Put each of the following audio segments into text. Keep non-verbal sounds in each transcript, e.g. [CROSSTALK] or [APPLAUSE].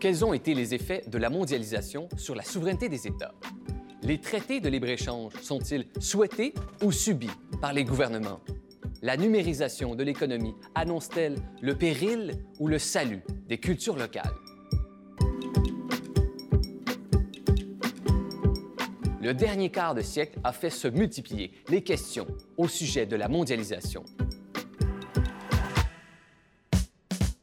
Quels ont été les effets de la mondialisation sur la souveraineté des États? Les traités de libre-échange sont-ils souhaités ou subis par les gouvernements? La numérisation de l'économie annonce-t-elle le péril ou le salut des cultures locales? Le dernier quart de siècle a fait se multiplier les questions au sujet de la mondialisation.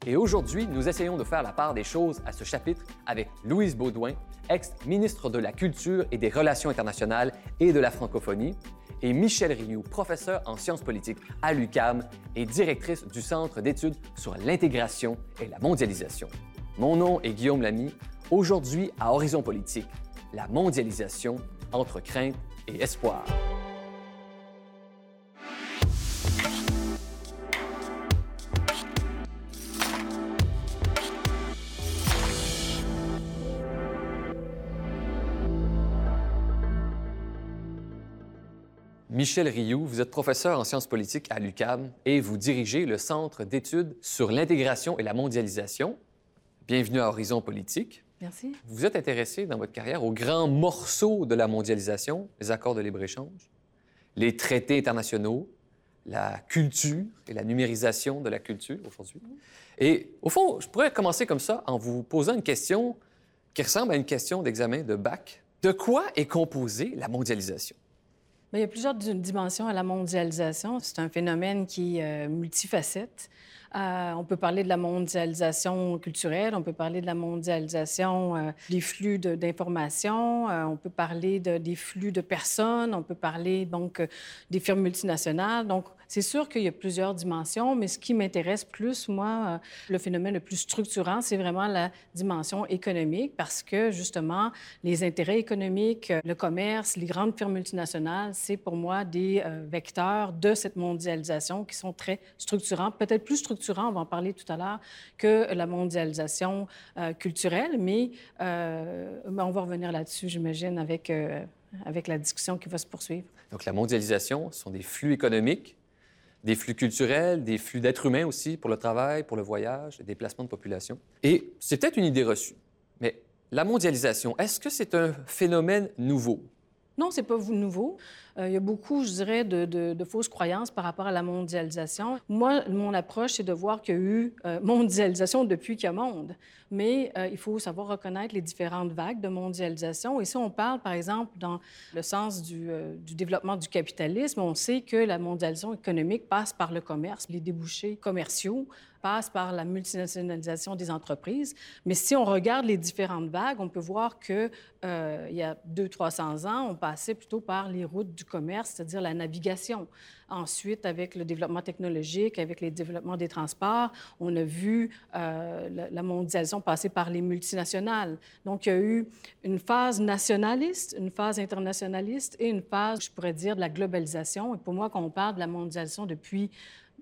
Et aujourd'hui, nous essayons de faire la part des choses à ce chapitre avec Louise Baudouin, ex-ministre de la Culture et des Relations internationales et de la francophonie, et Michel Rioux, professeur en sciences politiques à l'UCAM et directrice du Centre d'études sur l'intégration et la mondialisation. Mon nom est Guillaume Lamy. Aujourd'hui, à Horizon Politique, la mondialisation entre crainte et espoir. Michel Rioux, vous êtes professeur en sciences politiques à l'UCAM et vous dirigez le Centre d'études sur l'intégration et la mondialisation. Bienvenue à Horizon Politique. Merci. Vous vous êtes intéressé dans votre carrière aux grands morceaux de la mondialisation, les accords de libre-échange, les traités internationaux, la culture et la numérisation de la culture aujourd'hui. Et au fond, je pourrais commencer comme ça en vous posant une question qui ressemble à une question d'examen de bac. De quoi est composée la mondialisation? Il y a plusieurs dimensions à la mondialisation. C'est un phénomène qui est euh, multifacette. Euh, on peut parler de la mondialisation culturelle, on peut parler de la mondialisation euh, des flux d'informations, euh, on peut parler de, des flux de personnes, on peut parler donc des firmes multinationales. Donc, c'est sûr qu'il y a plusieurs dimensions, mais ce qui m'intéresse plus, moi, le phénomène le plus structurant, c'est vraiment la dimension économique parce que, justement, les intérêts économiques, le commerce, les grandes firmes multinationales, c'est pour moi des vecteurs de cette mondialisation qui sont très structurants, peut-être plus structurants, on va en parler tout à l'heure, que la mondialisation euh, culturelle, mais, euh, mais on va revenir là-dessus, j'imagine, avec, euh, avec la discussion qui va se poursuivre. Donc la mondialisation, ce sont des flux économiques, des flux culturels, des flux d'êtres humains aussi pour le travail, pour le voyage, des déplacements de population. Et c'est peut-être une idée reçue, mais la mondialisation, est-ce que c'est un phénomène nouveau? Non, c'est pas nouveau. Euh, il y a beaucoup, je dirais, de, fausses croyances par rapport à la mondialisation. Moi, mon approche, c'est de voir qu'il y a eu euh, [LAUGHS] mondialisation depuis qu'il y a monde. Mais euh, il faut savoir reconnaître les différentes vagues de mondialisation. Et si on parle, par exemple, dans le sens du, du développement du capitalisme, on sait que la mondialisation économique passe par le commerce, les débouchés commerciaux passe par la multinationalisation des entreprises. Mais si on regarde les différentes vagues, on peut voir que euh, il y a 200-300 ans, on passait plutôt par les routes du commerce, c'est-à-dire la navigation. Ensuite, avec le développement technologique, avec les développements des transports, on a vu euh, la, mondialisation passer par les multinationales. Donc, il y a eu une phase nationaliste, une phase internationaliste et une phase, je pourrais dire, de la globalisation. Et pour moi, quand on parle de la mondialisation depuis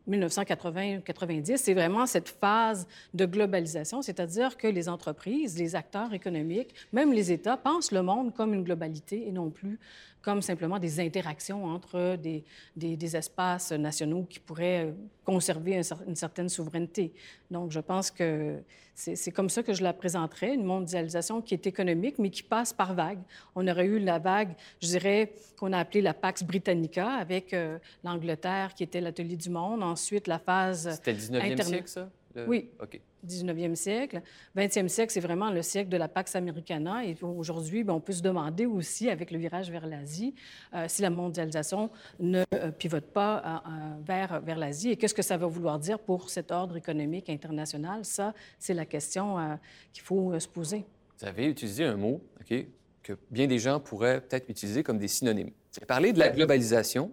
1980-90, c'est vraiment cette phase de globalisation, c'est-à-dire que les entreprises, les acteurs économiques, même les États pensent le monde comme une globalité et non plus comme simplement des interactions entre des, des, des espaces nationaux qui pourraient euh, conserver un cer- une certaine souveraineté. Donc, je pense que c'est c'est comme ça que je la présenterais, une mondialisation qui est économique, mais qui passe par vagues. On aurait eu la vague, je dirais, qu'on a appelée la Pax Britannica, avec euh, l'Angleterre qui était l'atelier du monde. Ensuite, la phase C'était le 19e Internet. siècle, ça? Le- Oui. OK. 19e siècle. 20e siècle, c'est vraiment le siècle de la Pax Americana. Et aujourd'hui, ben, on peut se demander aussi, avec le virage vers l'Asie, euh, si la mondialisation ne euh, pivote pas euh, euh, vers, vers l'Asie. Et qu'est-ce que ça va vouloir dire pour cet ordre économique international? Ça, c'est la question euh, qu'il faut euh, se poser. Vous avez utilisé un mot OK, que bien des gens pourraient peut-être utiliser comme des synonymes. Vous avez parlé de la globalisation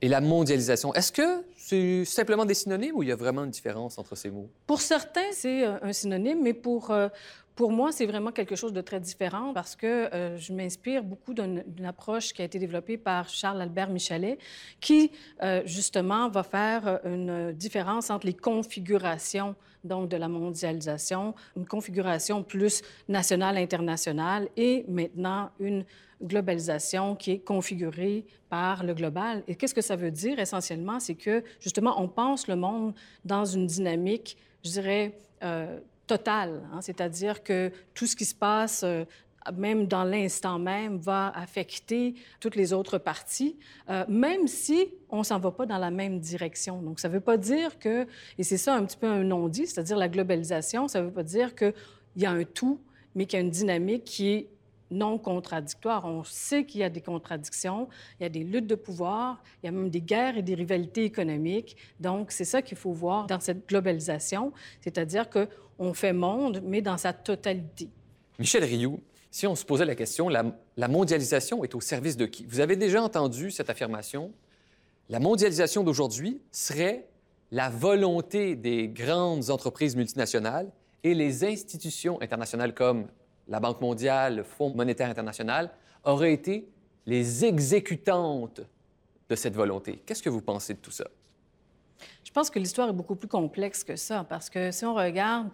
et la mondialisation. Est-ce que c'est simplement des synonymes ou il y a vraiment une différence entre ces mots? Pour certains, c'est euh, un synonyme, mais pour, euh, pour moi, c'est vraiment quelque chose de très différent parce que euh, je m'inspire beaucoup d'une approche qui a été développée par Charles-Albert Michalet, qui, justement, va faire une différence entre les configurations donc de la mondialisation, une configuration plus nationale, internationale, et maintenant une globalisation qui est configurée par le global. Et qu'est-ce que ça veut dire essentiellement? C'est que, justement, on pense le monde dans une dynamique, je dirais, euh, totale, hein. c'est-à-dire que tout ce qui se passe même dans l'instant même, va affecter toutes les autres parties, euh, même si on s'en va pas dans la même direction. Donc, ça ne veut pas dire que, et c'est ça un petit peu un non-dit, c'est-à-dire la globalisation, ça ne veut pas dire qu'il y a un tout, mais qu'il y a une dynamique qui est non contradictoire. On sait qu'il y a des contradictions, il y a des luttes de pouvoir, il y a même des guerres et des rivalités économiques. Donc, c'est ça qu'il faut voir dans cette globalisation, c'est-à-dire qu'on fait monde, mais dans sa totalité. Michel Rioux, si on se posait la question, la, mondialisation est au service de qui? Vous avez déjà entendu cette affirmation? La mondialisation d'aujourd'hui serait la volonté des grandes entreprises multinationales et les institutions internationales comme la Banque mondiale, le Fonds monétaire international auraient été les exécutantes de cette volonté. Qu'est-ce que vous pensez de tout ça? Je pense que l'histoire est beaucoup plus complexe que ça, parce que si on regarde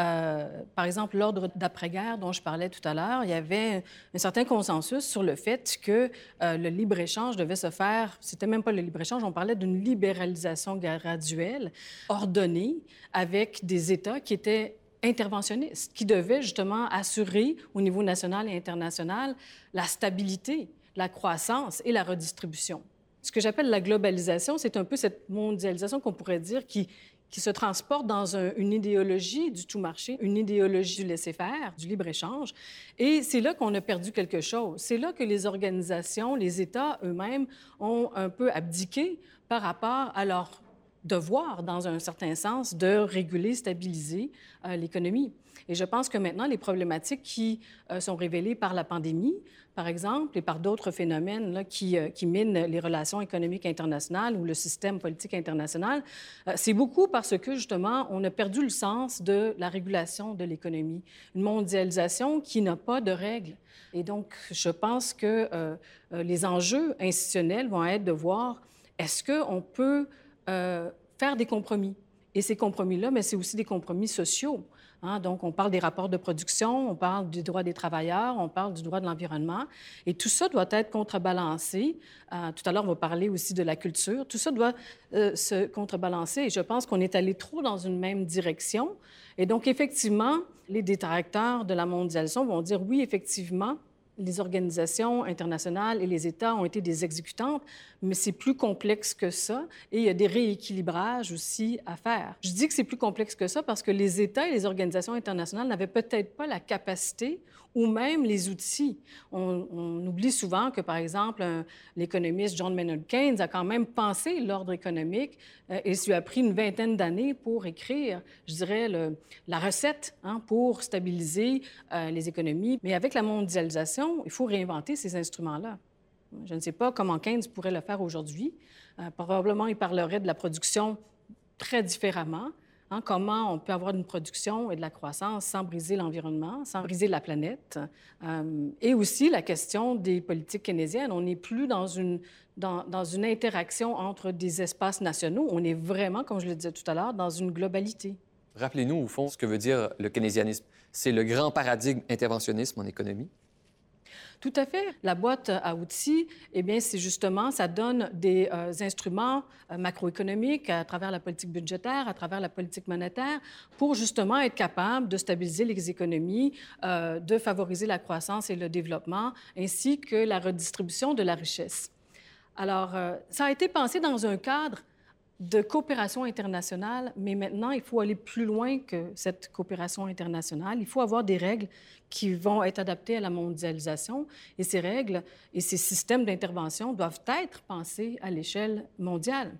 euh, par exemple, l'ordre d'après-guerre dont je parlais tout à l'heure, il y avait un certain consensus sur le fait que euh, le libre-échange devait se faire, c'était même pas le libre-échange, on parlait d'une libéralisation graduelle, ordonnée, avec des États qui étaient interventionnistes, qui devaient justement assurer au niveau national et international la stabilité, la croissance et la redistribution. Ce que j'appelle la globalisation, c'est un peu cette mondialisation qu'on pourrait dire qui qui se transporte dans une idéologie du tout marché, une idéologie du laisser-faire, du libre-échange. Et c'est là qu'on a perdu quelque chose. C'est là que les organisations, les États eux-mêmes ont un peu abdiqué par rapport à leur devoir, dans un certain sens, de réguler, stabiliser euh, l'économie. Et je pense que maintenant, les problématiques qui euh, sont révélées par la pandémie, par exemple, et par d'autres phénomènes qui, euh, qui, minent les relations économiques internationales ou le système politique international, c'est beaucoup parce que, justement, on a perdu le sens de la régulation de l'économie. Une mondialisation qui n'a pas de règles. Et donc, je pense que les enjeux institutionnels vont être de voir est-ce qu'on peut euh, faire des compromis. Et ces compromis-là, mais c'est aussi des compromis sociaux. Hein. Donc, on parle des rapports de production, on parle du droit des travailleurs, on parle du droit de l'environnement. Et tout ça doit être contrebalancé. Euh, tout à l'heure, on va parler aussi de la culture. Tout ça doit euh, se contrebalancer. Et je pense qu'on est allé trop dans une même direction. Et donc, effectivement, les détracteurs de la mondialisation vont dire oui, effectivement, les organisations internationales et les États ont été des exécutantes, mais c'est plus complexe que ça et il y a des rééquilibrages aussi à faire. Je dis que c'est plus complexe que ça parce que les États et les organisations internationales n'avaient peut-être pas la capacité ou même les outils. On, oublie souvent que, par exemple, l'économiste John Maynard Keynes a quand même pensé l'ordre économique euh, et lui a pris une vingtaine d'années pour écrire, je dirais, la recette hein, pour stabiliser euh, les économies. Mais avec la mondialisation, il faut réinventer ces instruments-là. Je ne sais pas comment Keynes pourrait le faire aujourd'hui. Euh, probablement, il parlerait de la production très différemment. Hein, comment on peut avoir une production et de la croissance sans briser l'environnement, sans briser la planète. Euh, et aussi la question des politiques keynésiennes. On n'est plus dans une, dans, dans, une interaction entre des espaces nationaux. On est vraiment, comme je le disais tout à l'heure, dans une globalité. Rappelez-nous, au fond, ce que veut dire le keynésianisme. C'est le grand paradigme interventionnisme en économie. Tout à fait. La boîte à outils, eh bien, c'est justement, ça donne des euh, instruments euh, macroéconomiques à travers la politique budgétaire, à travers la politique monétaire, pour justement être capable de stabiliser les économies, euh, de favoriser la croissance et le développement, ainsi que la redistribution de la richesse. Alors, ça a été pensé dans un cadre de coopération internationale, mais maintenant, il faut aller plus loin que cette coopération internationale. Il faut avoir des règles qui vont être adaptées à la mondialisation. Et ces règles et ces systèmes d'intervention doivent être pensés à l'échelle mondiale.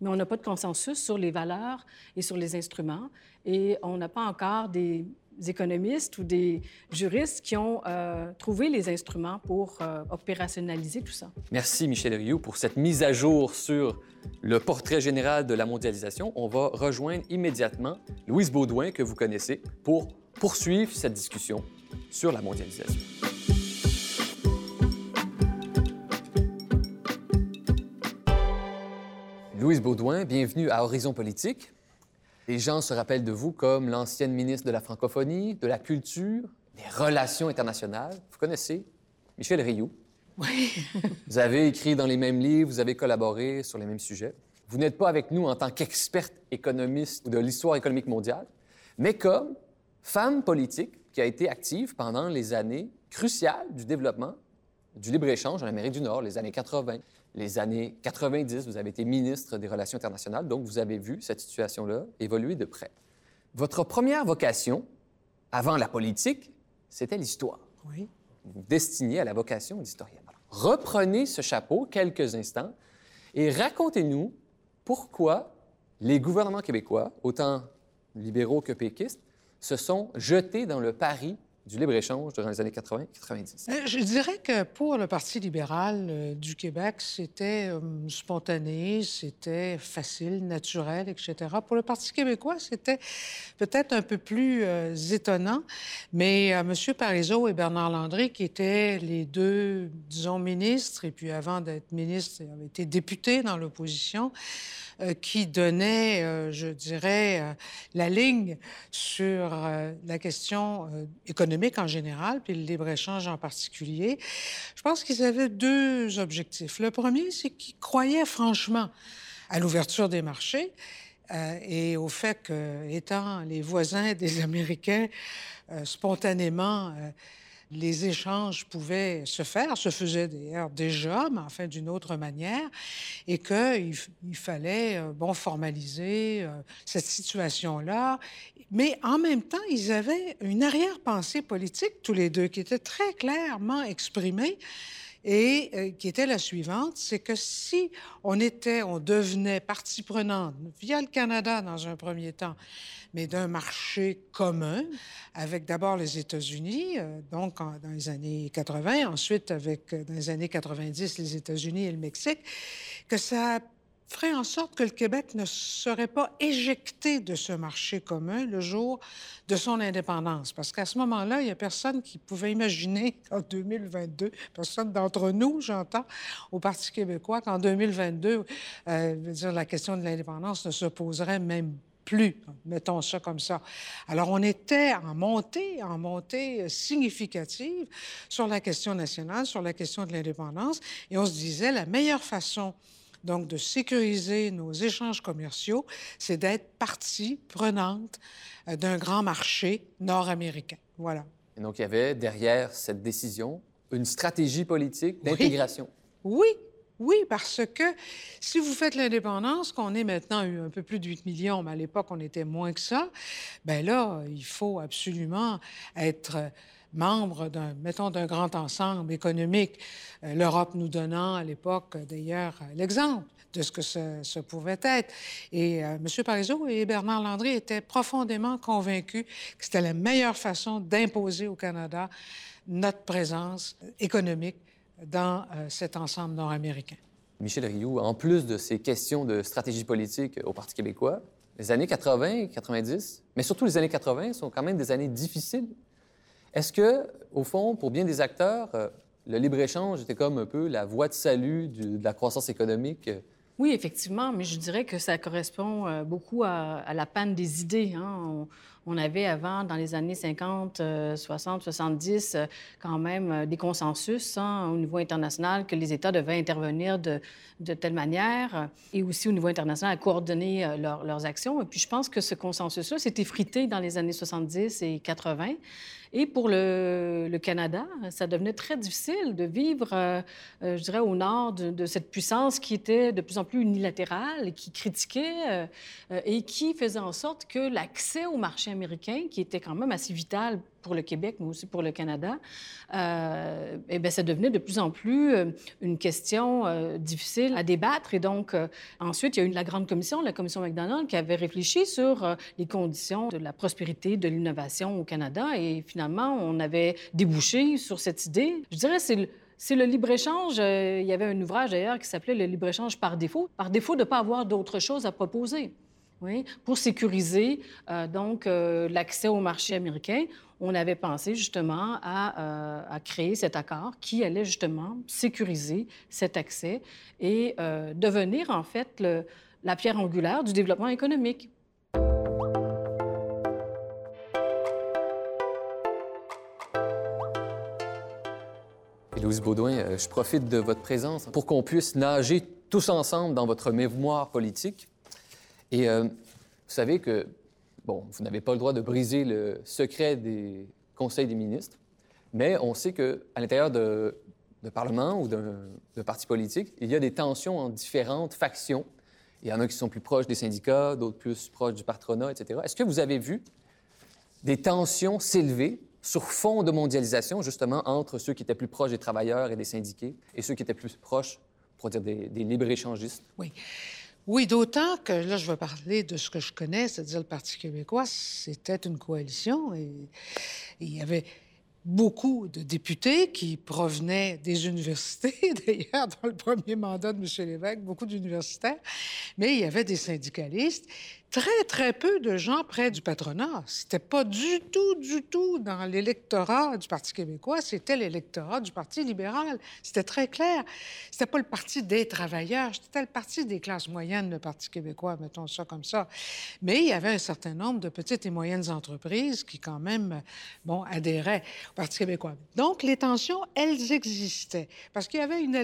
Mais on n'a pas de consensus sur les valeurs et sur les instruments. Et on n'a pas encore des économistes ou des juristes qui ont euh, trouvé les instruments pour euh, opérationnaliser tout ça. Merci, Michel Rioux, pour cette mise à jour sur le portrait général de la mondialisation. On va rejoindre immédiatement Louise Baudouin, que vous connaissez, pour poursuivre cette discussion sur la mondialisation. Louise Baudouin, bienvenue à Horizon Politique. Les gens se rappellent de vous comme l'ancienne ministre de la francophonie, de la culture, des relations internationales. Vous connaissez Michel Rioux. Oui. [LAUGHS] vous avez écrit dans les mêmes livres, vous avez collaboré sur les mêmes sujets. Vous n'êtes pas avec nous en tant qu'experte économiste de l'histoire économique mondiale, mais comme femme politique qui a été active pendant les années cruciales du développement du libre-échange en Amérique du Nord, les années 80, les années 90. Vous avez été ministre des Relations internationales, donc vous avez vu cette situation-là évoluer de près. Votre première vocation, avant la politique, c'était l'histoire. Oui. Vous destiniez à la vocation d'historienne. Reprenez ce chapeau quelques instants et racontez-nous pourquoi les gouvernements québécois, autant libéraux que péquistes, se sont jetés dans le pari du libre-échange durant les années 80-90? Euh, je dirais que pour le Parti libéral euh, du Québec, c'était euh, spontané, c'était facile, naturel, etc. Pour le Parti québécois, c'était peut-être un peu plus étonnant, mais M. Parizeau et Bernard Landry, qui étaient les deux, disons, ministres, et puis avant d'être ministre, ils avaient été députés dans l'opposition, euh, qui donnait, euh, je dirais, euh, la ligne sur la question économique en général, puis le libre-échange en particulier. Je pense qu'ils avaient deux objectifs. Le premier, c'est qu'ils croyaient franchement à l'ouverture des marchés. et au fait que, étant les voisins des Américains, spontanément, les échanges pouvaient se faire, se faisaient d'ailleurs déjà, mais enfin d'une autre manière, et qu'il il fallait euh, bon, formaliser euh, cette situation-là. Mais en même temps, ils avaient une arrière-pensée politique, tous les deux, qui était très clairement exprimée et euh, qui était la suivante, c'est que si on était, on devenait partie prenante via le Canada dans un premier temps, mais d'un marché commun avec d'abord les États-Unis, euh, donc dans les années 80, ensuite avec euh, dans les années 90 les États-Unis et le Mexique, que ça ferait en sorte que le Québec ne serait pas éjecté de ce marché commun le jour de son indépendance. Parce qu'à ce moment-là, il n'y a personne qui pouvait imaginer [LAUGHS] qu'en 2022, personne d'entre nous, j'entends, au Parti québécois, qu'en 2022, euh, la question de l'indépendance ne se poserait même plus, mettons ça comme ça. Alors, on était en montée, en montée significative sur la question nationale, sur la question de l'indépendance, et on se disait la meilleure façon donc de sécuriser nos échanges commerciaux, c'est d'être partie prenante euh, d'un grand marché nord-américain. Voilà. Et donc, il y avait derrière cette décision une stratégie politique d'intégration. Oui. oui. parce que si vous faites l'indépendance, qu'on est maintenant un peu plus de 8 millions, mais à l'époque, on était moins que ça, ben là, il faut absolument être membre d'un, mettons, d'un grand ensemble économique, euh, l'Europe nous donnant à l'époque, d'ailleurs, l'exemple de ce que ce, pouvait être. Et euh, M. Parizeau et Bernard Landry étaient profondément convaincus que c'était la meilleure façon d'imposer au Canada notre présence économique dans euh, cet ensemble nord-américain. Michel Rioux, en plus de ces questions de stratégie politique au Parti québécois, les années 80 90, mais surtout les années 80 sont quand même des années difficiles est-ce que, au fond, pour bien des acteurs, euh, le libre-échange était comme un peu la voie de salut de la croissance économique? Oui, effectivement, mais je dirais que ça correspond euh, beaucoup à, la panne des idées. Hein. On, avait avant, dans les années 50, 60, 70, quand même euh, des consensus hein, au niveau international que les États devaient intervenir de, telle manière et aussi au niveau international à coordonner leurs actions. Et puis je pense que ce consensus-là s'est effrité dans les années 70 et 80. Et pour le, Canada, ça devenait très difficile de vivre, euh, euh, je dirais, au nord de, cette puissance qui était de plus en plus unilatérale, qui critiquait euh, et qui faisait en sorte que l'accès au marché américain, qui était quand même assez vital pour le Québec, mais aussi pour le Canada, euh, eh bien, ça devenait de plus en plus euh, une question euh, difficile à débattre. Et donc, euh, ensuite, il y a eu la grande commission, la commission McDonald, qui avait réfléchi sur les conditions de la prospérité, de l'innovation au Canada. Et finalement, on avait débouché sur cette idée. Je dirais, c'est le, libre-échange. il y avait un ouvrage d'ailleurs qui s'appelait Le libre-échange par défaut, par défaut de ne pas avoir d'autre chose à proposer. Oui, pour sécuriser donc l'accès au marché américain on avait pensé justement euh, à, créer cet accord qui allait justement sécuriser cet accès et euh, devenir en fait la pierre angulaire du développement économique. Louise Baudouin, euh, je profite de votre présence pour qu'on puisse nager tous ensemble dans votre mémoire politique. Et vous savez que Bon, vous n'avez pas le droit de briser le secret des conseils des ministres, mais on sait qu'à l'intérieur de, Parlement ou d'un parti politique, il y a des tensions en différentes factions. Il y en a qui sont plus proches des syndicats, d'autres plus proches du patronat, etc. Est-ce que vous avez vu des tensions s'élever sur fond de mondialisation, justement, entre ceux qui étaient plus proches des travailleurs et des syndiqués et ceux qui étaient plus proches, pour dire, des, des libre-échangistes? Oui. Oui, d'autant que là, je vais parler de ce que je connais, c'est-à-dire le Parti québécois, c'était une coalition et, il y avait beaucoup de députés qui provenaient des universités, [LAUGHS] d'ailleurs, dans le premier mandat de M. Lévesque, beaucoup d'universitaires, mais il y avait des syndicalistes très, très peu de gens près du patronat. C'était pas du tout, du tout dans l'électorat du Parti québécois, c'était l'électorat du Parti libéral. C'était très clair. C'était pas le parti des travailleurs, c'était le parti des classes moyennes, le Parti québécois, mettons ça comme ça. Mais il y avait un certain nombre de petites et moyennes entreprises qui, quand même, bon, adhéraient au Parti québécois. Donc, les tensions, elles existaient. Parce qu'il y avait une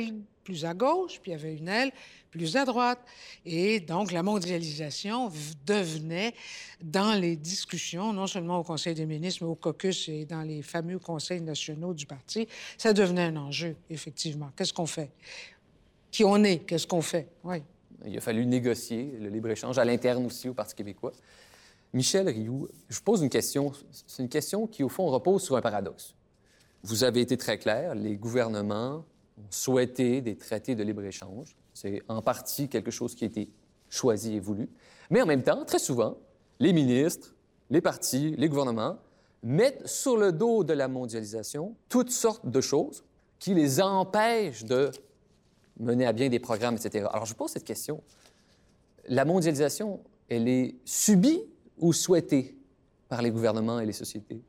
plus à gauche, puis il y avait une aile plus à droite. Et donc, la mondialisation devenait, dans les discussions, non seulement au Conseil des ministres, mais au caucus et dans les fameux conseils nationaux du parti, ça devenait un enjeu, effectivement. Qu'est-ce qu'on fait? Qui on est? Qu'est-ce qu'on fait? Oui. Il a fallu négocier le libre-échange à l'interne aussi au Parti québécois. Michel Rioux, je pose une question. C'est une question qui, au fond, repose sur un paradoxe. Vous avez été très clair, les gouvernements ont souhaité des traités de libre-échange. C'est en partie quelque chose qui a été choisi et voulu. Mais en même temps, très souvent, les ministres, les partis, les gouvernements mettent sur le dos de la mondialisation toutes sortes de choses qui les empêchent de mener à bien des programmes, etc. Alors, je pose cette question. La mondialisation, elle est subie ou souhaitée par les gouvernements et les sociétés?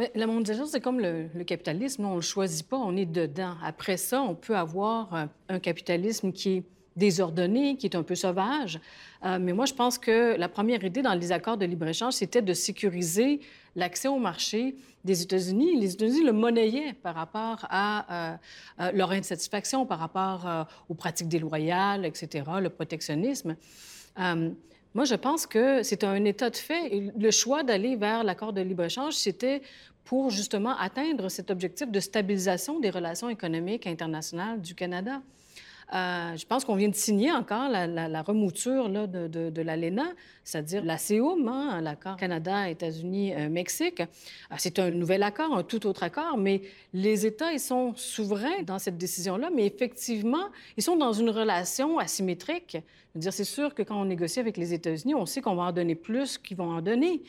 Mais la mondialisation, c'est comme le, capitalisme. On ne le choisit pas, on est dedans. Après ça, on peut avoir un, un capitalisme qui est désordonné, qui est un peu sauvage. Euh, mais moi, je pense que la première idée dans les accords de libre-échange, c'était de sécuriser l'accès au marché des États-Unis. Les États-Unis le monnayaient par rapport à euh, euh, leur insatisfaction, par rapport aux pratiques déloyales, etc., le protectionnisme. Moi, je pense que c'est un état de fait. le choix d'aller vers l'accord de libre-échange, c'était pour justement atteindre cet objectif de stabilisation des relations économiques internationales du Canada. Euh, je pense qu'on vient de signer encore la, remouture de, de, l'ALENA, c'est-à-dire la CEUM, hein, l'accord Canada, États-Unis, euh, Mexique. Euh, c'est un nouvel accord, un tout autre accord, mais les États, ils sont souverains dans cette décision-là, mais effectivement, ils sont dans une relation asymétrique. c'est sûr que quand on négocie avec les États-Unis, on sait qu'on va en donner plus qu'ils vont en donner.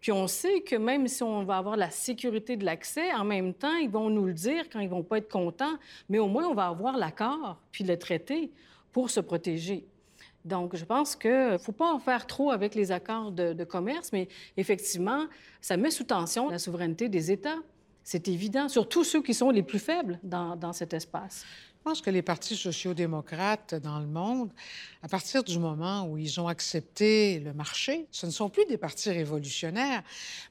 Puis on sait que même si on va avoir la sécurité de l'accès, en même temps, ils vont nous le dire quand ils vont pas être contents, mais au moins on va avoir l'accord puis le traité pour se protéger. Donc, je pense qu'il ne faut pas en faire trop avec les accords de, commerce, mais effectivement, ça met sous tension la souveraineté des États. C'est évident, surtout ceux qui sont les plus faibles dans, dans cet espace. Je pense que les partis sociaux-démocrates dans le monde, à partir du moment où ils ont accepté le marché, ce ne sont plus des partis révolutionnaires.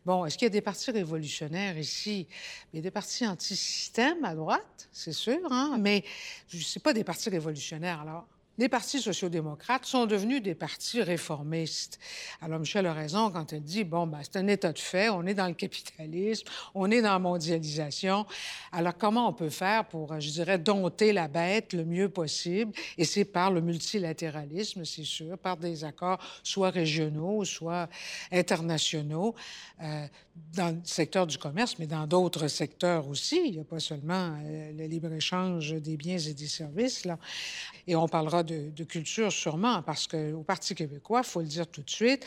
Bon, est-ce qu'il y a des partis révolutionnaires ici? Il y a des partis anti-système à droite, c'est sûr, hein? mais sais pas des partis révolutionnaires. Alors, les partis sociaux-démocrates sont devenus des partis réformistes. Alors, Michel a raison quand elle dit, bon, ben, c'est un état de fait, on est dans le capitalisme, on est dans la mondialisation. Alors, comment on peut faire pour, je dirais, dompter la bête le mieux possible? Et c'est par le multilatéralisme, c'est sûr, par des accords soit régionaux, soit internationaux, euh, dans le secteur du commerce, mais dans d'autres secteurs aussi. Il n'y a pas seulement euh, le libre-échange des biens et des services. Et on parlera de, culture sûrement, parce qu'au Parti québécois, il faut le dire tout de suite,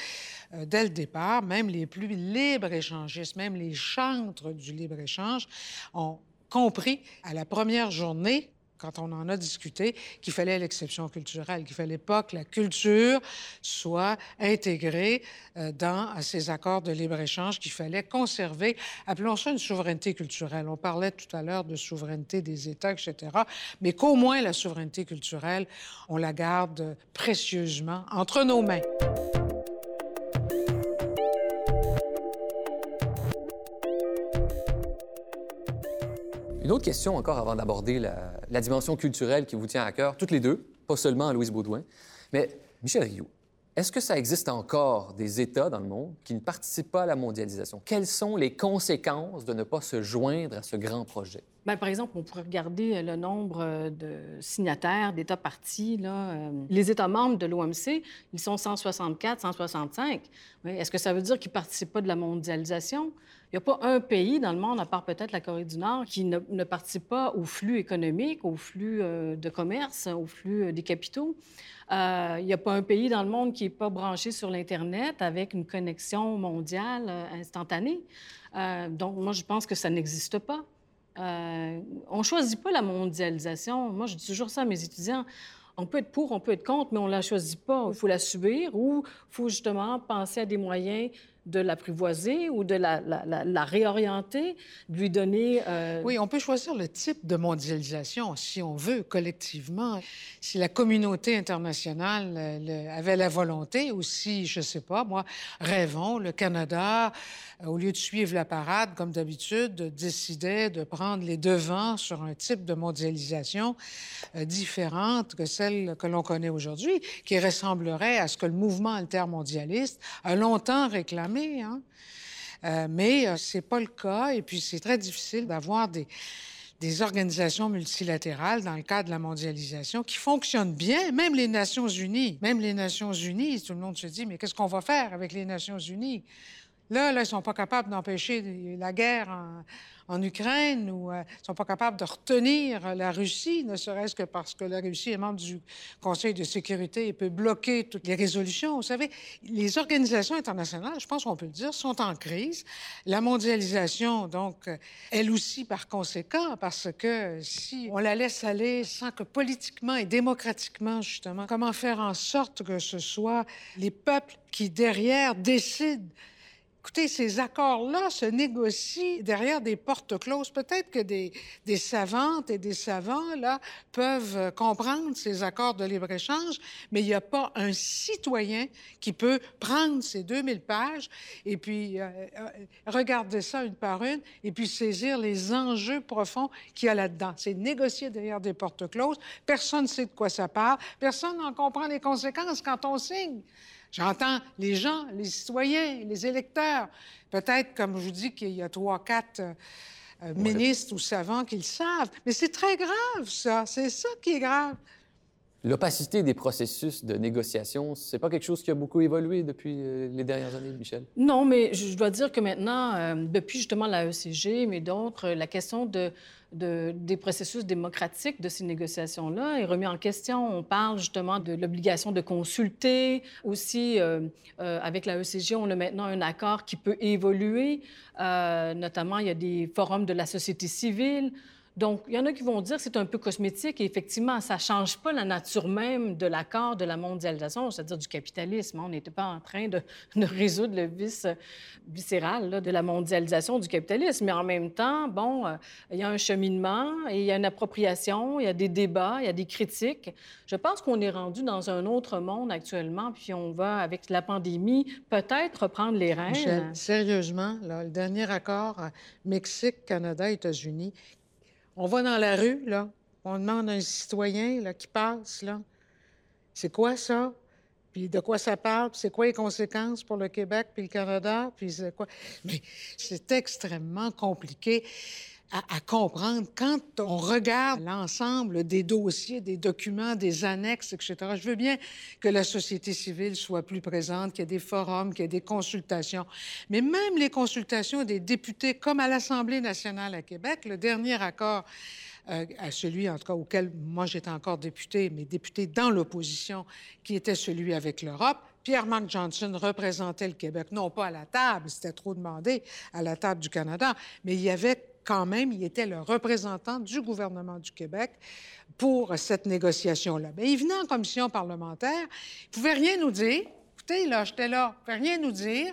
euh, dès le départ, même les plus libres échangistes, même les chantres du libre-échange ont compris à la première journée quand on en a discuté, qu'il fallait l'exception culturelle, qu'il fallait pas que la culture soit intégrée euh, dans ces accords de libre-échange, qu'il fallait conserver, appelons ça une souveraineté culturelle. On parlait tout à l'heure de souveraineté des États, etc., mais qu'au moins la souveraineté culturelle, on la garde précieusement entre nos mains. Une autre question encore avant d'aborder la, dimension culturelle qui vous tient à cœur, toutes les deux, pas seulement à Louise Baudouin. Mais Michel Rioux, Est-ce que ça existe encore des États dans le monde qui ne participent pas à la mondialisation? Quelles sont les conséquences de ne pas se joindre à ce grand projet? Bien, par exemple, on pourrait regarder euh, le nombre euh, de signataires d'États partis. Là. Euh, les États membres de l'OMC, ils sont 164, 165. Est-ce que ça veut dire qu'ils ne participent pas de la mondialisation? Il n'y a pas un pays dans le monde, à part peut-être la Corée du Nord, qui ne, participe pas au flux économique, au flux de commerce, au flux des capitaux. Il n'y a pas un pays dans le monde qui n'est pas branché sur l'Internet avec une connexion mondiale instantanée. donc, moi, je pense que ça n'existe pas. Euh, on ne choisit pas la mondialisation. Moi, je dis toujours ça à mes étudiants. On peut être pour, on peut être contre, mais on ne la choisit pas. Il faut la subir ou il faut justement penser à des moyens de l'apprivoiser ou de la, réorienter, de lui donner... Euh, oui, on peut choisir le type de mondialisation si on veut, collectivement. Si la communauté internationale euh, avait la volonté ou si, je ne sais pas, moi, rêvons, le Canada, euh, au lieu de suivre la parade, comme d'habitude, décidait de prendre les devants sur un type de mondialisation différente que celle que l'on connaît aujourd'hui, qui ressemblerait à ce que le mouvement altermondialiste a longtemps réclamé Hein. Euh, mais euh, ce n'est pas le cas. Et puis, c'est très difficile d'avoir des, des organisations multilatérales dans le cadre de la mondialisation qui fonctionnent bien, même les Nations unies. Même les Nations unies, tout le monde se dit, mais qu'est-ce qu'on va faire avec les Nations unies? Là, là, ils sont pas capables d'empêcher la guerre en, Ukraine ou euh, sont pas capables de retenir la Russie, ne serait-ce que parce que la Russie est membre du Conseil de sécurité et peut bloquer toutes les résolutions. Vous savez, les organisations internationales, je pense qu'on peut le dire, sont en crise. La mondialisation, donc, elle aussi par conséquent, parce que si on la laisse aller sans que politiquement et démocratiquement, justement, comment faire en sorte que ce soit les peuples qui, derrière, décident Écoutez, ces accords-là se négocient derrière des portes closes. Peut-être que des, savantes et des savants, là, peuvent comprendre ces accords de libre-échange, mais il n'y a pas un citoyen qui peut prendre ces 2000 pages et puis euh, euh, regarder ça une par une et puis saisir les enjeux profonds qu'il y a là-dedans. C'est négocier derrière des portes closes. Personne ne sait de quoi ça parle. Personne n'en comprend les conséquences quand on signe. J'entends les gens, les citoyens, les électeurs. Peut-être, comme je vous dis, qu'il y a trois, quatre euh, ministres ou savants qui le savent. Mais c'est très grave, ça. C'est ça qui est grave. L'opacité des processus de négociation, c'est pas quelque chose qui a beaucoup évolué depuis euh, les dernières années, Michel? Non, mais je dois dire que maintenant, depuis justement la ECG, mais d'autres, la question de des processus démocratiques de ces négociations-là est remis en question. On parle justement de l'obligation de consulter. Aussi, euh, euh, avec la ECG, on a maintenant un accord qui peut évoluer. Euh, notamment, il y a des forums de la société civile. Donc, il y en a qui vont dire que c'est un peu cosmétique et effectivement, ça ne change pas la nature même de l'accord de la mondialisation, c'est-à-dire du capitalisme. On n'était pas en train de, résoudre le vice viscéral de la mondialisation du capitalisme, mais en même temps, bon, euh, il y a un cheminement et il y a une appropriation, il y a des débats, il y a des critiques. Je pense qu'on est rendu dans un autre monde actuellement, puis on va, avec la pandémie, peut-être reprendre les rênes. Sérieusement, le dernier accord euh, Mexique, Canada, États-Unis, on va dans la rue, là, on demande à un citoyen là, qui passe, là, c'est quoi ça? Puis de quoi ça parle? C'est quoi les conséquences pour le Québec puis le Canada? Puis c'est quoi? Mais c'est extrêmement compliqué à, comprendre quand on regarde l'ensemble des dossiers, des documents, des annexes, etc. Je veux bien que la société civile soit plus présente, qu'il y ait des forums, qu'il y ait des consultations. Mais même les consultations des députés, comme à l'Assemblée nationale à Québec, le dernier accord euh, à celui, en tout cas, auquel moi j'étais encore député, mais député dans l'opposition, qui était celui avec l'Europe, Pierre-Marc Johnson représentait le Québec, non pas à la table, c'était trop demandé, à la table du Canada, mais il y avait quand même, il était le représentant du gouvernement du Québec pour cette négociation-là. Mais il venait en commission parlementaire, il pouvait rien nous dire. Écouter, là, j'étais là, ne rien nous dire.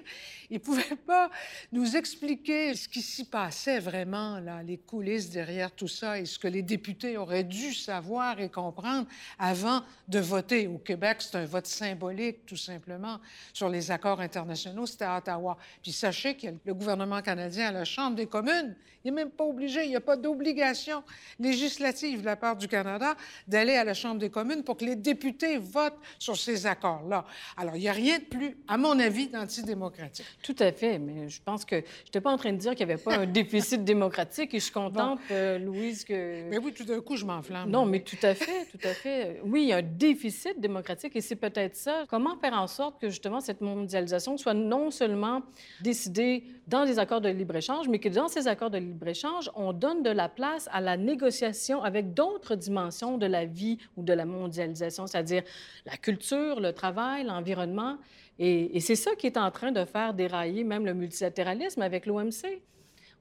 Il ne pouvait pas nous expliquer ce qui s'y passait vraiment, là, les coulisses derrière tout ça et ce que les députés auraient dû savoir et comprendre avant de voter. Au Québec, c'est un vote symbolique, tout simplement, sur les accords internationaux. C'était à Ottawa. Puis sachez que le gouvernement canadien à la Chambre des communes, il n'est même pas obligé, il n'y a pas d'obligation législative de la part du Canada d'aller à la Chambre des communes pour que les députés votent sur ces accords-là. Alors, il n'y a rien de plus, à mon avis, d'antidémocratique. Tout à fait, mais je pense que je n'étais pas en train de dire qu'il n'y avait pas un déficit [LAUGHS] démocratique et je suis contente, euh, Louise, que... Mais oui, tout d'un coup, je m'enflamme. Non, mais tout à fait, tout à fait. Oui, il y a un déficit démocratique et c'est peut-être ça. Comment faire en sorte que, justement, cette mondialisation soit non seulement décidée dans les accords de libre-échange, mais que dans ces accords de libre-échange, on donne de la place à la négociation avec d'autres dimensions de la vie ou de la mondialisation, c'est-à-dire la culture, le travail, l'environnement. Et, c'est ça qui est en train de faire dérailler même le multilatéralisme avec l'OMC.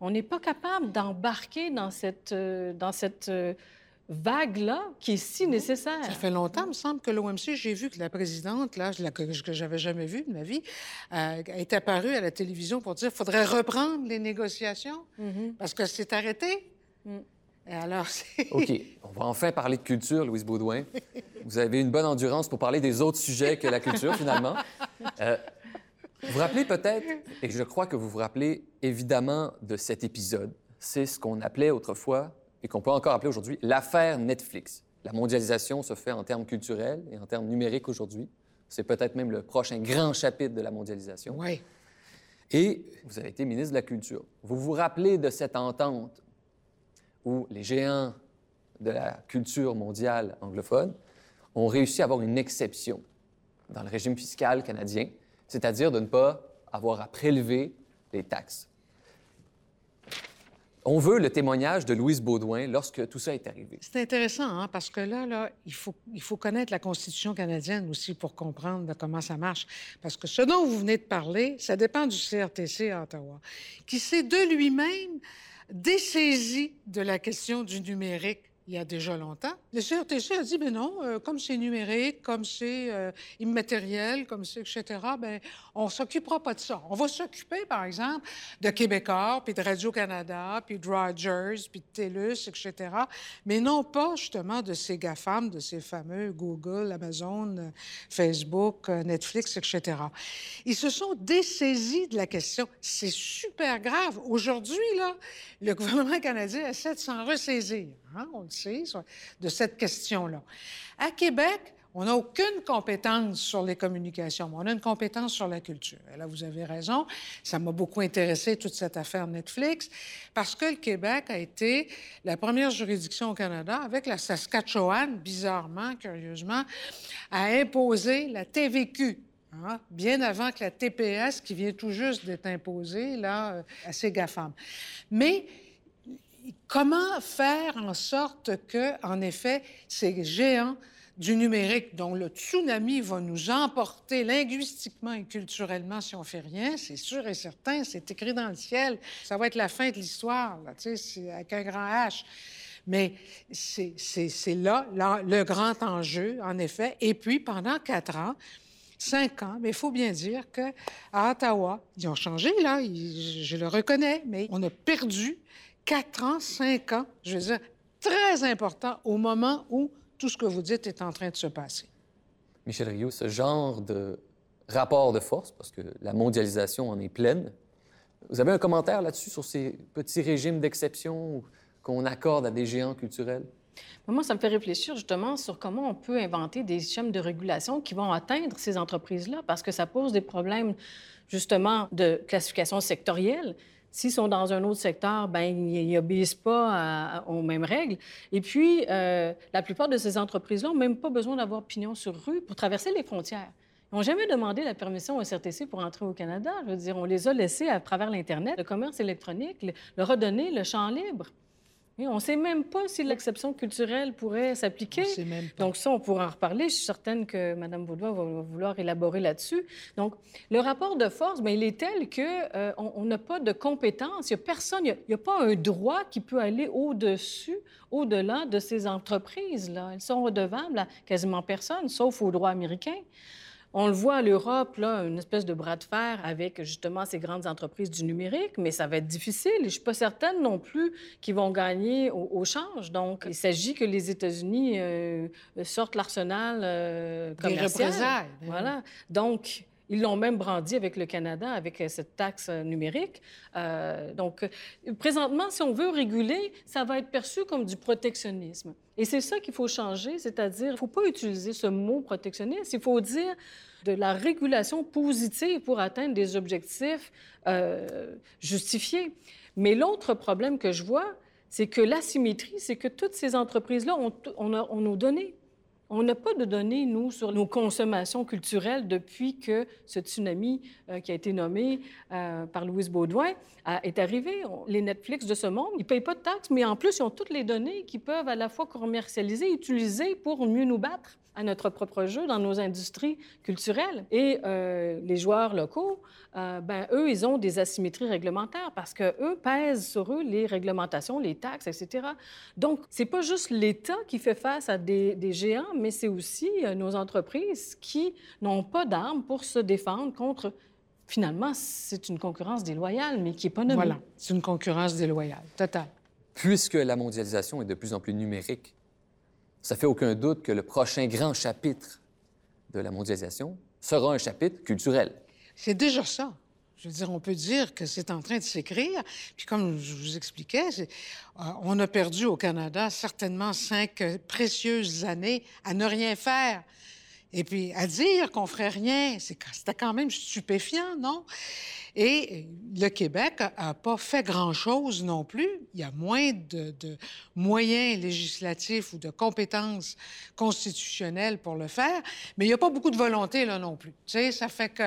On n'est pas capable d'embarquer dans cette, euh, dans cette euh, vague-là qui est si nécessaire. Ça fait longtemps, il me semble, que l'OMC, j'ai vu que la présidente, là, que, que j'avais jamais vue de ma vie, euh, est apparue à la télévision pour dire qu'il faudrait reprendre les négociations mm-hmm. parce que c'est arrêté. Mm. Alors, OK. On va enfin parler de culture, Louise Baudouin. Vous avez une bonne endurance pour parler des autres sujets que la culture, finalement. Euh, vous vous rappelez peut-être, et je crois que vous vous rappelez évidemment de cet épisode, c'est ce qu'on appelait autrefois, et qu'on peut encore appeler aujourd'hui, l'affaire Netflix. La mondialisation se fait en termes culturels et en termes numériques aujourd'hui. C'est peut-être même le prochain grand chapitre de la mondialisation. Oui. Et vous avez été ministre de la Culture. Vous vous rappelez de cette entente où les géants de la culture mondiale anglophone ont réussi à avoir une exception dans le régime fiscal canadien, c'est-à-dire de ne pas avoir à prélever les taxes. On veut le témoignage de Louise Baudouin lorsque tout ça est arrivé. C'est intéressant, hein, parce que là, il, faut, il faut connaître la Constitution canadienne aussi pour comprendre comment ça marche. Parce que ce dont vous venez de parler, ça dépend du CRTC à Ottawa, qui s'est de lui-même dessaisi de la question du numérique il y a déjà longtemps. Le CRTC a dit, mais non, euh, comme c'est numérique, comme c'est euh, immatériel, comme c'est, etc., ben on s'occupera pas de ça. On va s'occuper, par exemple, de Québécois, puis de Radio-Canada, puis de Rogers, puis de TELUS, etc., mais non pas, justement, de ces GAFAM, de ces fameux Google, Amazon, Facebook, euh, Netflix, etc. Ils se sont dessaisis de la question. C'est super grave. Aujourd'hui, là, le gouvernement canadien essaie de s'en ressaisir. Hein, on le sait, de cette question-là. À Québec, on n'a aucune compétence sur les communications, mais on a une compétence sur la culture. Et là, vous avez raison. Ça m'a beaucoup intéressé, toute cette affaire Netflix, parce que le Québec a été la première juridiction au Canada, avec la Saskatchewan, bizarrement, curieusement, à imposer la TVQ, hein, bien avant que la TPS, qui vient tout juste d'être imposée, là, euh, à ces GAFAM. Mais comment faire en sorte que, en effet, ces géants du numérique, dont le tsunami va nous emporter linguistiquement et culturellement si on fait rien, c'est sûr et certain, c'est écrit dans le ciel. Ça va être la fin de l'histoire, tu avec un grand H. Mais c'est là, là, le grand enjeu, en effet. Et puis, pendant quatre ans, cinq ans, mais il faut bien dire qu'à Ottawa, ils ont changé, là, je le reconnais, mais on a perdu quatre ans, cinq ans, je veux dire, très important au moment où tout ce que vous dites est en train de se passer. Michel Rioux, ce genre de rapport de force, parce que la mondialisation en est pleine, vous avez un commentaire là-dessus sur ces petits régimes d'exception qu'on accorde à des géants culturels? Moi, ça me fait réfléchir justement sur comment on peut inventer des schèmes de régulation qui vont atteindre ces entreprises-là, parce que ça pose des problèmes justement de classification sectorielle. S'ils sont dans un autre secteur, ben ils n'obéissent pas aux mêmes règles. Et puis, euh, la plupart de ces entreprises-là n'ont même pas besoin d'avoir pignon sur rue pour traverser les frontières. Ils n'ont jamais demandé la permission au CRTC pour entrer au Canada. Je veux dire, on les a laissés à travers l'Internet, le commerce électronique, le, le redonner le champ libre on ne sait même pas si l'exception culturelle pourrait s'appliquer. Donc ça, on pourra en reparler. Je suis certaine que Mme Baudouin va vouloir élaborer là-dessus. Donc, le rapport de force, bien, il est tel qu'on euh, on n'a pas de compétences. Il n'y a personne, il n'y a, pas un droit qui peut aller au-dessus, au-delà de ces entreprises-là. Elles sont redevables à quasiment personne, sauf au droit américain. On le voit à l'Europe, là, une espèce de bras de fer avec justement ces grandes entreprises du numérique, mais ça va être difficile. Je ne suis pas certaine non plus qu'ils vont gagner au, change. Donc, il s'agit que les États-Unis euh, sortent l'arsenal euh, commercial. Ben voilà. Donc, ils l'ont même brandi avec le Canada, avec euh, cette taxe euh, numérique. Euh, donc, présentement, si on veut réguler, ça va être perçu comme du protectionnisme. Et c'est ça qu'il faut changer, c'est-à-dire, il ne faut pas utiliser ce mot protectionniste, il faut dire de la régulation positive pour atteindre des objectifs justifiés. Mais l'autre problème que je vois, c'est que l'asymétrie, c'est que toutes ces entreprises-là on, on nos données. On n'a pas de données, nous, sur nos consommations culturelles depuis que ce tsunami euh, qui a été nommé euh, par Louise Baudouin est arrivé. les Netflix de ce monde, ils ne payent pas de taxes, mais en plus, ils ont toutes les données qui peuvent à la fois commercialiser, utiliser pour mieux nous battre à notre propre jeu dans nos industries culturelles. Et euh, les joueurs locaux, euh, ben, eux, ils ont des asymétries réglementaires parce que eux pèsent sur eux les réglementations, les taxes, etc. Donc, c'est pas juste l'État qui fait face à des, des géants, mais c'est aussi euh, nos entreprises qui n'ont pas d'armes pour se défendre contre finalement, c'est une concurrence déloyale, mais qui n'est pas nommée. Voilà, c'est une concurrence déloyale, totale. Puisque la mondialisation est de plus en plus numérique, ça fait aucun doute que le prochain grand chapitre de la mondialisation sera un chapitre culturel. C'est déjà ça. Je veux dire, on peut dire que c'est en train de s'écrire. Puis comme je vous expliquais, euh, on a perdu au Canada certainement cinq précieuses années à ne rien faire. Et puis à dire qu'on ferait rien, c'était quand même stupéfiant, non? Et le Québec n'a pas fait grand-chose non plus. Il y a moins de, moyens législatifs ou de compétences constitutionnelles pour le faire, mais il n'y a pas beaucoup de volonté là non plus. Tu sais, ça fait que...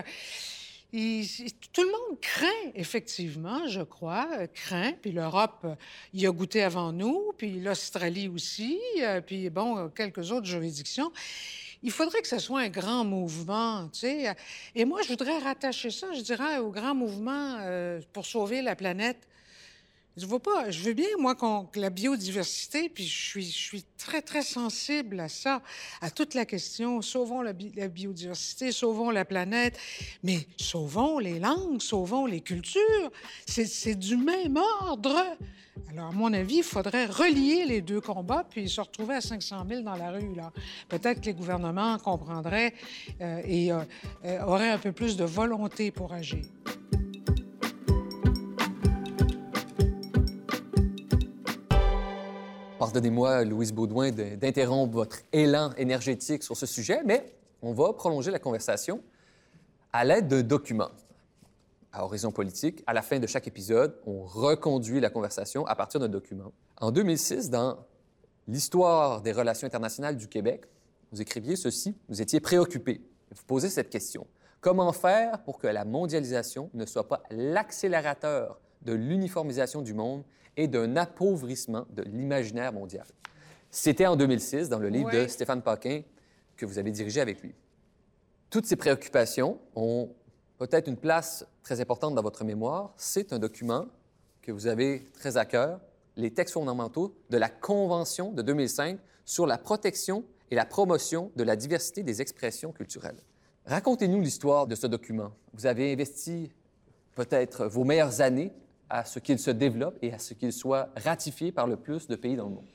tout le monde craint, effectivement, je crois, craint. Puis l'Europe y a goûté avant nous, puis l'Australie aussi, euh, puis bon, quelques autres juridictions il faudrait que ce soit un grand mouvement. Et moi, je voudrais rattacher ça, je dirais, au grand mouvement euh, pour sauver la planète. Je veux pas, je veux bien, moi, que la biodiversité, puis je suis, très, très sensible à ça, à toute la question, sauvons la, la biodiversité, sauvons la planète, mais sauvons les langues, sauvons les cultures. C'est du même ordre. Alors, à mon avis, il faudrait relier les deux combats puis se retrouver à 500 000 dans la rue. Là. Peut-être que les gouvernements comprendraient euh, et euh, euh, auraient un peu plus de volonté pour agir. Pardonnez-moi, Louise Baudouin, d'interrompre votre élan énergétique sur ce sujet, mais on va prolonger la conversation à l'aide d'un document à Horizon Politique. À la fin de chaque épisode, on reconduit la conversation à partir d'un document. En 2006, dans L'histoire des relations internationales du Québec, vous écriviez ceci, vous étiez préoccupé. Vous posez cette question. Comment faire pour que la mondialisation ne soit pas l'accélérateur de l'uniformisation du monde et d'un appauvrissement de l'imaginaire mondial? C'était en 2006, dans le livre de Stéphane Paquin que vous avez dirigé avec lui. Toutes ces préoccupations ont peut-être une place très importante dans votre mémoire, c'est un document que vous avez très à cœur, les textes fondamentaux de la Convention de 2005 sur la protection et la promotion de la diversité des expressions culturelles. Racontez-nous l'histoire de ce document. Vous avez investi peut-être vos meilleures années à ce qu'il se développe et à ce qu'il soit ratifié par le plus de pays dans le monde.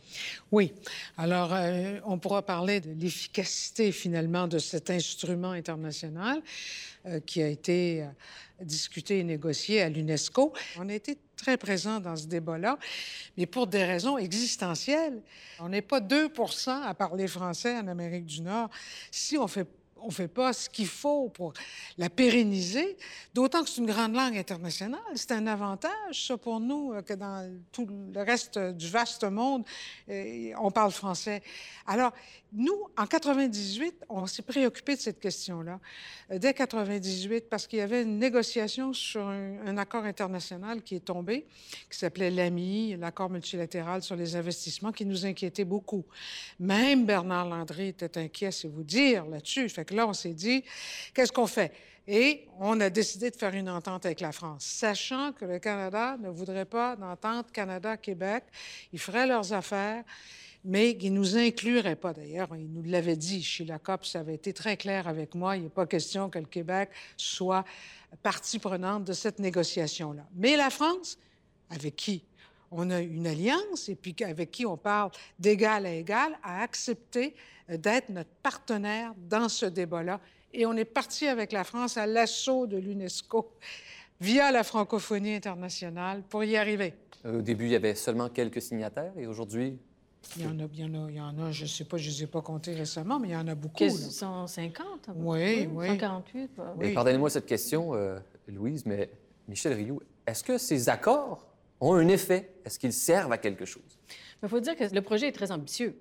Oui. Alors, euh, on pourra parler de l'efficacité finalement de cet instrument international euh, qui a été euh, discuté et négocié à l'UNESCO. On a été très présent dans ce débat-là, mais pour des raisons existentielles. On n'est pas 2% à parler français en Amérique du Nord. Si on fait on ne fait pas ce qu'il faut pour la pérenniser, d'autant que c'est une grande langue internationale. C'est un avantage, ça, pour nous, euh, que dans tout le reste du vaste monde, euh, on parle français. Alors, nous, en 98, on s'est préoccupé de cette question-là, euh, dès 98, parce qu'il y avait une négociation sur un, accord international qui est tombé, qui s'appelait l'AMI, l'accord multilatéral sur les investissements, qui nous inquiétait beaucoup. Même Bernard Landry était inquiet, c'est vous dire, là-dessus. Là, on s'est dit, qu'est-ce qu'on fait? Et on a décidé de faire une entente avec la France, sachant que le Canada ne voudrait pas d'entente Canada-Québec. Ils feraient leurs affaires mais qui ne nous inclurait pas. D'ailleurs, il nous l'avait dit chez la COP, ça avait été très clair avec moi. Il n'est pas question que le Québec soit partie prenante de cette négociation-là. Mais la France, avec qui on a une alliance et puis avec qui on parle d'égal à égal, a accepté d'être notre partenaire dans ce débat-là. Et on est parti avec la France à l'assaut de l'UNESCO via la francophonie internationale pour y arriver. Au début, il y avait seulement quelques signataires et aujourd'hui, il y en a, il y en a, il y en a je ne sais pas, je ne les ai pas comptés récemment, mais il y en a beaucoup. 150? Oui, oui. 148? Oui. Pardonnez-moi cette question, euh, Louise, mais Michel Rioux, est-ce que ces accords ont un effet? Est-ce qu'ils servent à quelque chose? Il faut dire que le projet est très ambitieux.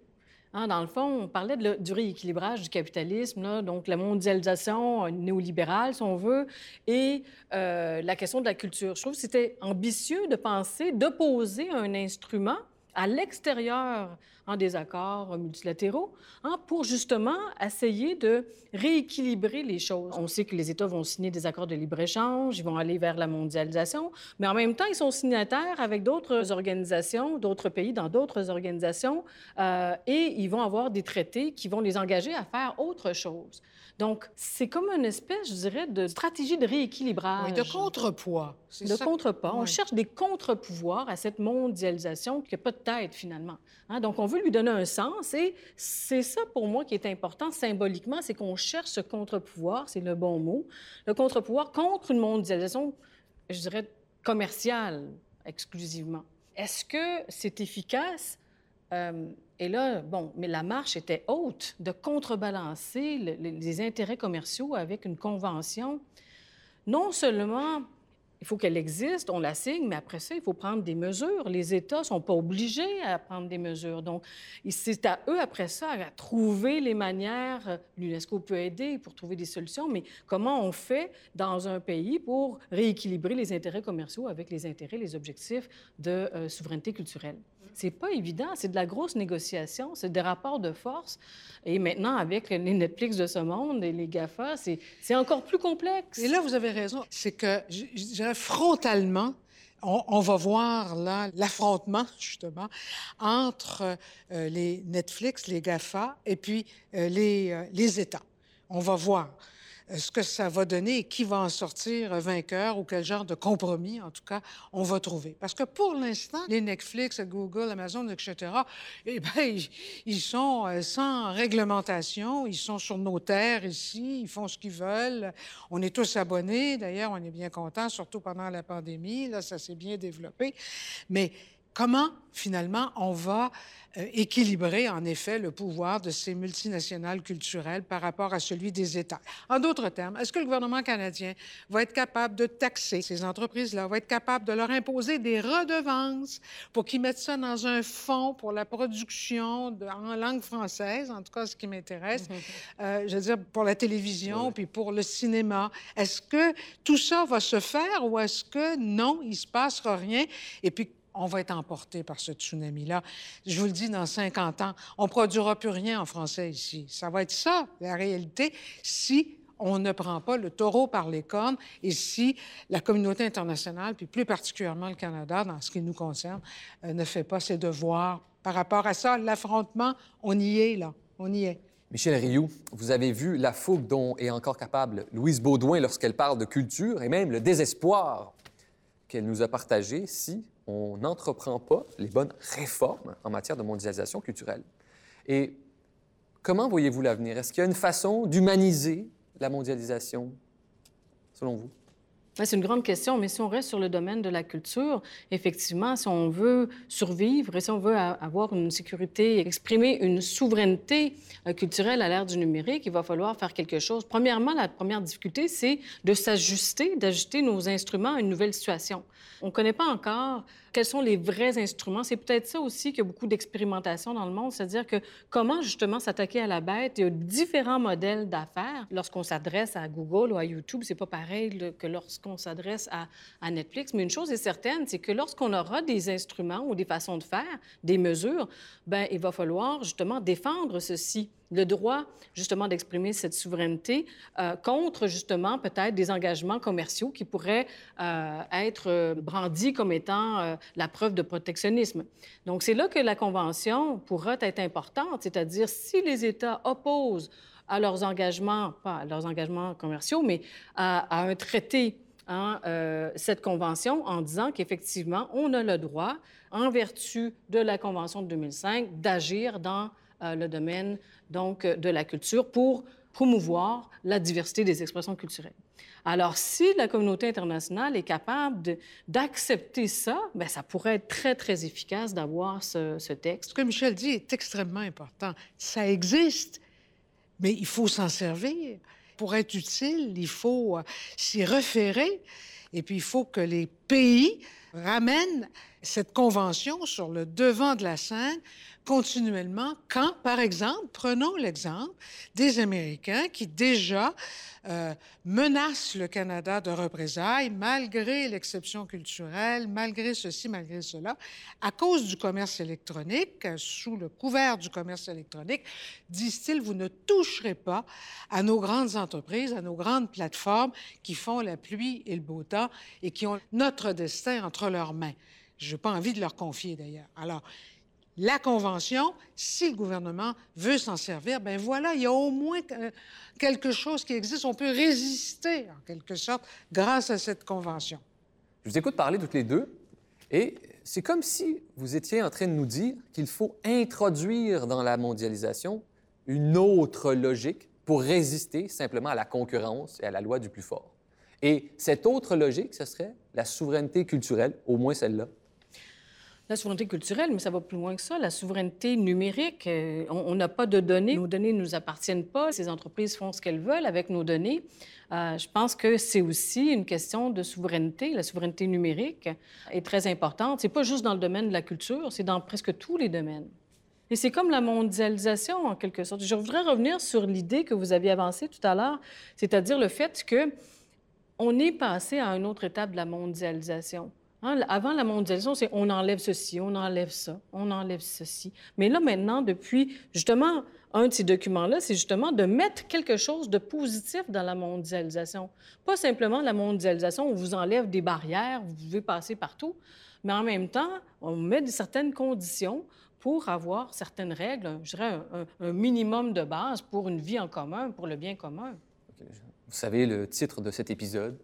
Hein, dans le fond, on parlait du rééquilibrage du capitalisme, donc la mondialisation néolibérale, si on veut, et euh, la question de la culture. Je trouve que c'était ambitieux de penser d'opposer un instrument à l'extérieur en des accords multilatéraux hein, pour justement essayer de rééquilibrer les choses. On sait que les États vont signer des accords de libre-échange, ils vont aller vers la mondialisation, mais en même temps, ils sont signataires avec d'autres organisations, d'autres pays dans d'autres organisations, euh, et ils vont avoir des traités qui vont les engager à faire autre chose. Donc, c'est comme une espèce, je dirais, de stratégie de rééquilibrage. Oui, de contrepoids. De contrepoids. On cherche des contre-pouvoirs à cette mondialisation qui n'a pas de tête, finalement. Hein? Donc, on veut lui donner un sens et c'est ça, pour moi, qui est important symboliquement, c'est qu'on cherche ce contre-pouvoir, c'est le bon mot, le contre-pouvoir contre une mondialisation, je dirais, commerciale exclusivement. Est-ce que c'est efficace? Euh, et là, bon, mais la marche était haute de contrebalancer les intérêts commerciaux avec une convention. Non seulement il faut qu'elle existe, on la signe, mais après ça, il faut prendre des mesures. Les États ne sont pas obligés à prendre des mesures. Donc, c'est à eux, après ça, à trouver les manières. L'UNESCO peut aider pour trouver des solutions, mais comment on fait dans un pays pour rééquilibrer les intérêts commerciaux avec les intérêts, les objectifs de euh, souveraineté culturelle? C'est pas évident. C'est de la grosse négociation. C'est des rapports de force. Et maintenant, avec les Netflix de ce monde et les GAFA, c'est encore plus complexe. Et là, vous avez raison. C'est que, je, dirais, frontalement, on, va voir là l'affrontement, justement, entre euh, les Netflix, les GAFA, et puis euh, les, euh, les États. On va voir. Euh, ce que ça va donner et qui va en sortir vainqueur ou quel genre de compromis, en tout cas, on va trouver. Parce que pour l'instant, les Netflix, Google, Amazon, etc., eh [LAUGHS] bien, ils sont euh, sans réglementation, ils sont sur nos terres ici, ils font ce qu'ils veulent. On est tous abonnés, d'ailleurs, on est bien contents, surtout pendant la pandémie, là, ça s'est bien développé. Mais comment, finalement, on va euh, équilibrer, en effet, le pouvoir de ces multinationales culturelles par rapport à celui des États. En d'autres termes, est-ce que le gouvernement canadien va être capable de taxer ces entreprises-là, va être capable de leur imposer des redevances pour qu'ils mettent ça dans un fonds pour la production en langue française, en tout cas ce qui m'intéresse, euh, je veux dire pour la télévision, puis pour le cinéma? Est-ce que tout ça va se faire ou est-ce que non, il se passera rien? Et puis, on va être emporté par ce tsunami-là. Je vous le dis, dans 50 ans, on ne produira plus rien en français ici. Ça va être ça, la réalité, si on ne prend pas le taureau par les cornes et si la communauté internationale, puis plus particulièrement le Canada, dans ce qui nous concerne, euh, ne fait pas ses devoirs par rapport à ça. L'affrontement, on y est, là. On y est. Michel Rioux, vous avez vu la fougue dont est encore capable Louise Baudouin lorsqu'elle parle de culture et même le désespoir qu'elle nous a partagé si on n'entreprend pas les bonnes réformes en matière de mondialisation culturelle. Et comment voyez-vous l'avenir? Est-ce qu'il y a une façon d'humaniser la mondialisation, selon vous? C'est une grande question, mais si on reste sur le domaine de la culture, effectivement, si on veut survivre et si on veut avoir une sécurité, exprimer une souveraineté euh, culturelle à l'ère du numérique, il va falloir faire quelque chose. Premièrement, la première difficulté, c'est de s'ajuster, d'ajuster nos instruments à une nouvelle situation. On ne connaît pas encore quels sont les vrais instruments. C'est peut-être ça aussi qu'il y a beaucoup d'expérimentation dans le monde, c'est-à-dire que comment justement s'attaquer à la bête. Il y a différents modèles d'affaires. Lorsqu'on s'adresse à Google ou à YouTube, c'est pas pareil que lorsqu'on s'adresse à, à, Netflix. Mais une chose est certaine, c'est que lorsqu'on aura des instruments ou des façons de faire, des mesures, ben il va falloir justement défendre ceci le droit justement d'exprimer cette souveraineté euh, contre justement peut-être des engagements commerciaux qui pourraient euh, être brandis comme étant euh, la preuve de protectionnisme. Donc c'est là que la Convention pourra être importante, c'est-à-dire si les États opposent à leurs engagements, pas à leurs engagements commerciaux, mais à, un traité hein, cette convention en disant qu'effectivement, on a le droit, en vertu de la Convention de 2005, d'agir dans le domaine donc de la culture pour promouvoir la diversité des expressions culturelles. Alors, si la communauté internationale est capable d'accepter ça, bien, ça pourrait être très, très efficace d'avoir ce, ce, texte. Ce que Michel dit est extrêmement important. Ça existe, mais il faut s'en servir. Pour être utile, il faut euh, s'y référer, et puis il faut que les pays ramènent cette convention sur le devant de la scène continuellement quand, par exemple, prenons l'exemple des Américains qui déjà euh, menacent le Canada de représailles malgré l'exception culturelle, malgré ceci, malgré cela, à cause du commerce électronique, sous le couvert du commerce électronique, disent-ils, vous ne toucherez pas à nos grandes entreprises, à nos grandes plateformes qui font la pluie et le beau temps et qui ont notre destin entre leurs mains. Je n'ai pas envie de leur confier d'ailleurs. Alors, la Convention, si le gouvernement veut s'en servir, ben voilà, il y a au moins quelque chose qui existe. On peut résister, en quelque sorte, grâce à cette Convention. Je vous écoute parler toutes les deux, et c'est comme si vous étiez en train de nous dire qu'il faut introduire dans la mondialisation une autre logique pour résister simplement à la concurrence et à la loi du plus fort. Et cette autre logique, ce serait la souveraineté culturelle, au moins celle-là, la souveraineté culturelle, mais ça va plus loin que ça. La souveraineté numérique, euh, on n'a pas de données. Nos données ne nous appartiennent pas. Ces entreprises font ce qu'elles veulent avec nos données. Euh, je pense que c'est aussi une question de souveraineté. La souveraineté numérique est très importante. C'est pas juste dans le domaine de la culture, c'est dans presque tous les domaines. Et c'est comme la mondialisation, en quelque sorte. Je voudrais revenir sur l'idée que vous aviez avancée tout à l'heure, c'est-à-dire le fait que on est passé à une autre étape de la mondialisation. Hein, avant la mondialisation, c'est on enlève ceci, on enlève ça, on enlève ceci. Mais là, maintenant, depuis justement un de ces documents-là, c'est justement de mettre quelque chose de positif dans la mondialisation. Pas simplement la mondialisation, on vous enlève des barrières, vous pouvez passer partout, mais en même temps, on met certaines conditions pour avoir certaines règles, je dirais un, minimum de base pour une vie en commun, pour le bien commun. Vous savez le titre de cet épisode,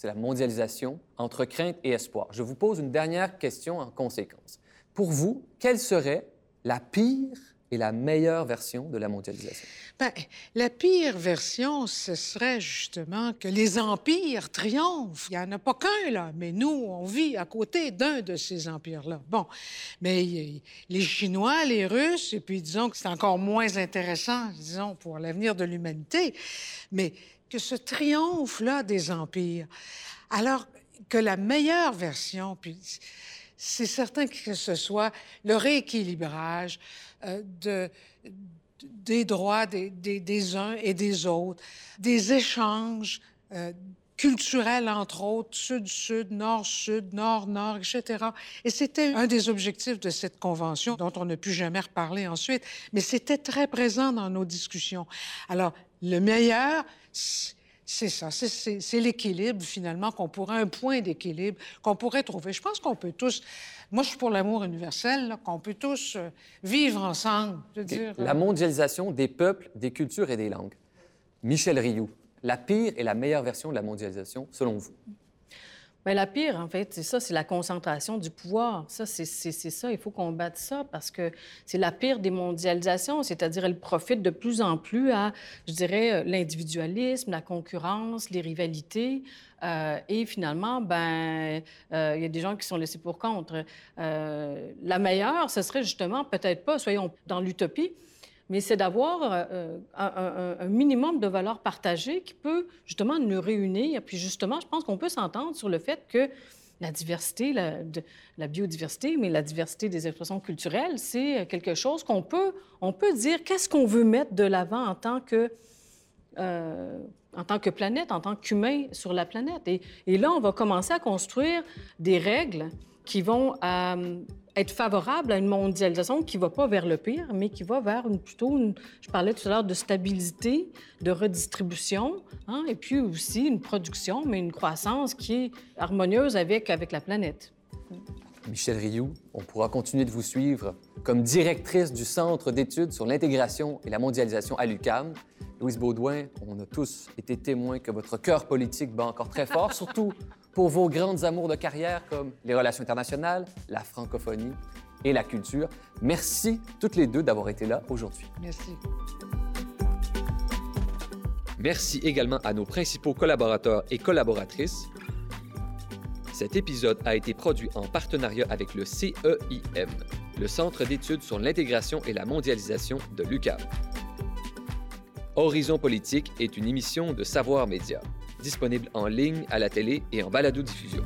c'est la mondialisation entre crainte et espoir. Je vous pose une dernière question en conséquence. Pour vous, quelle serait la pire et la meilleure version de la mondialisation? Bien, la pire version, ce serait justement que les empires triomphent. Il n'y en a pas qu'un, là, mais nous, on vit à côté d'un de ces empires-là. Bon, mais les Chinois, les Russes, et puis disons que c'est encore moins intéressant, disons, pour l'avenir de l'humanité, mais que ce triomphe-là des empires, alors que la meilleure version, puis c'est certain que ce soit le rééquilibrage euh, de, des droits des, uns et des autres, des échanges euh, culturels, entre autres, sud-sud, nord-sud, nord-nord, etc. Et c'était un des objectifs de cette convention dont on n'a pu jamais reparler ensuite, mais c'était très présent dans nos discussions. Alors, le meilleur, c'est ça, c'est l'équilibre finalement qu'on pourrait, un point d'équilibre qu'on pourrait trouver. Je pense qu'on peut tous, moi je suis pour l'amour universel, qu'on peut tous euh, vivre ensemble. dire, la mondialisation des peuples, des cultures et des langues. Michel Rioux, la pire et la meilleure version de la mondialisation selon vous? Bien, la pire, en fait, c'est ça, c'est la concentration du pouvoir. Ça, c'est ça, il faut combattre ça parce que c'est la pire des mondialisations, c'est-à-dire elle profite de plus en plus à, je dirais, euh, l'individualisme, la concurrence, les rivalités. Euh, et finalement, ben, euh, il y a des gens qui sont laissés pour contre. la meilleure, ce serait justement, peut-être pas, soyons dans l'utopie, mais c'est d'avoir euh, un, minimum de valeurs partagées qui peut justement nous réunir. Puis justement, je pense qu'on peut s'entendre sur le fait que la diversité, la, biodiversité, mais la diversité des expressions culturelles, c'est quelque chose qu'on peut, on peut dire qu'est-ce qu'on veut mettre de l'avant en tant que euh, en tant que planète, en tant qu'humain sur la planète. Et, là, on va commencer à construire des règles qui vont euh, être favorables à une mondialisation qui ne va pas vers le pire, mais qui va vers une, plutôt, une, je parlais tout à l'heure de stabilité, de redistribution, hein, et puis aussi une production, mais une croissance qui est harmonieuse avec, avec la planète. Michel Rioux, on pourra continuer de vous suivre comme directrice du Centre d'études sur l'intégration et la mondialisation à l'UCAM. Louise Baudouin, on a tous été témoins que votre cœur politique bat encore très fort, surtout pour vos grandes amours de carrière comme les relations internationales, la francophonie et la culture. Merci toutes les deux d'avoir été là aujourd'hui. Merci. Merci également à nos principaux collaborateurs et collaboratrices. Cet épisode a été produit en partenariat avec le CEIM, le Centre d'études sur l'intégration et la mondialisation de l'UQAM. Horizon politique est une émission de Savoir Média, disponible en ligne, à la télé et en balado-diffusion.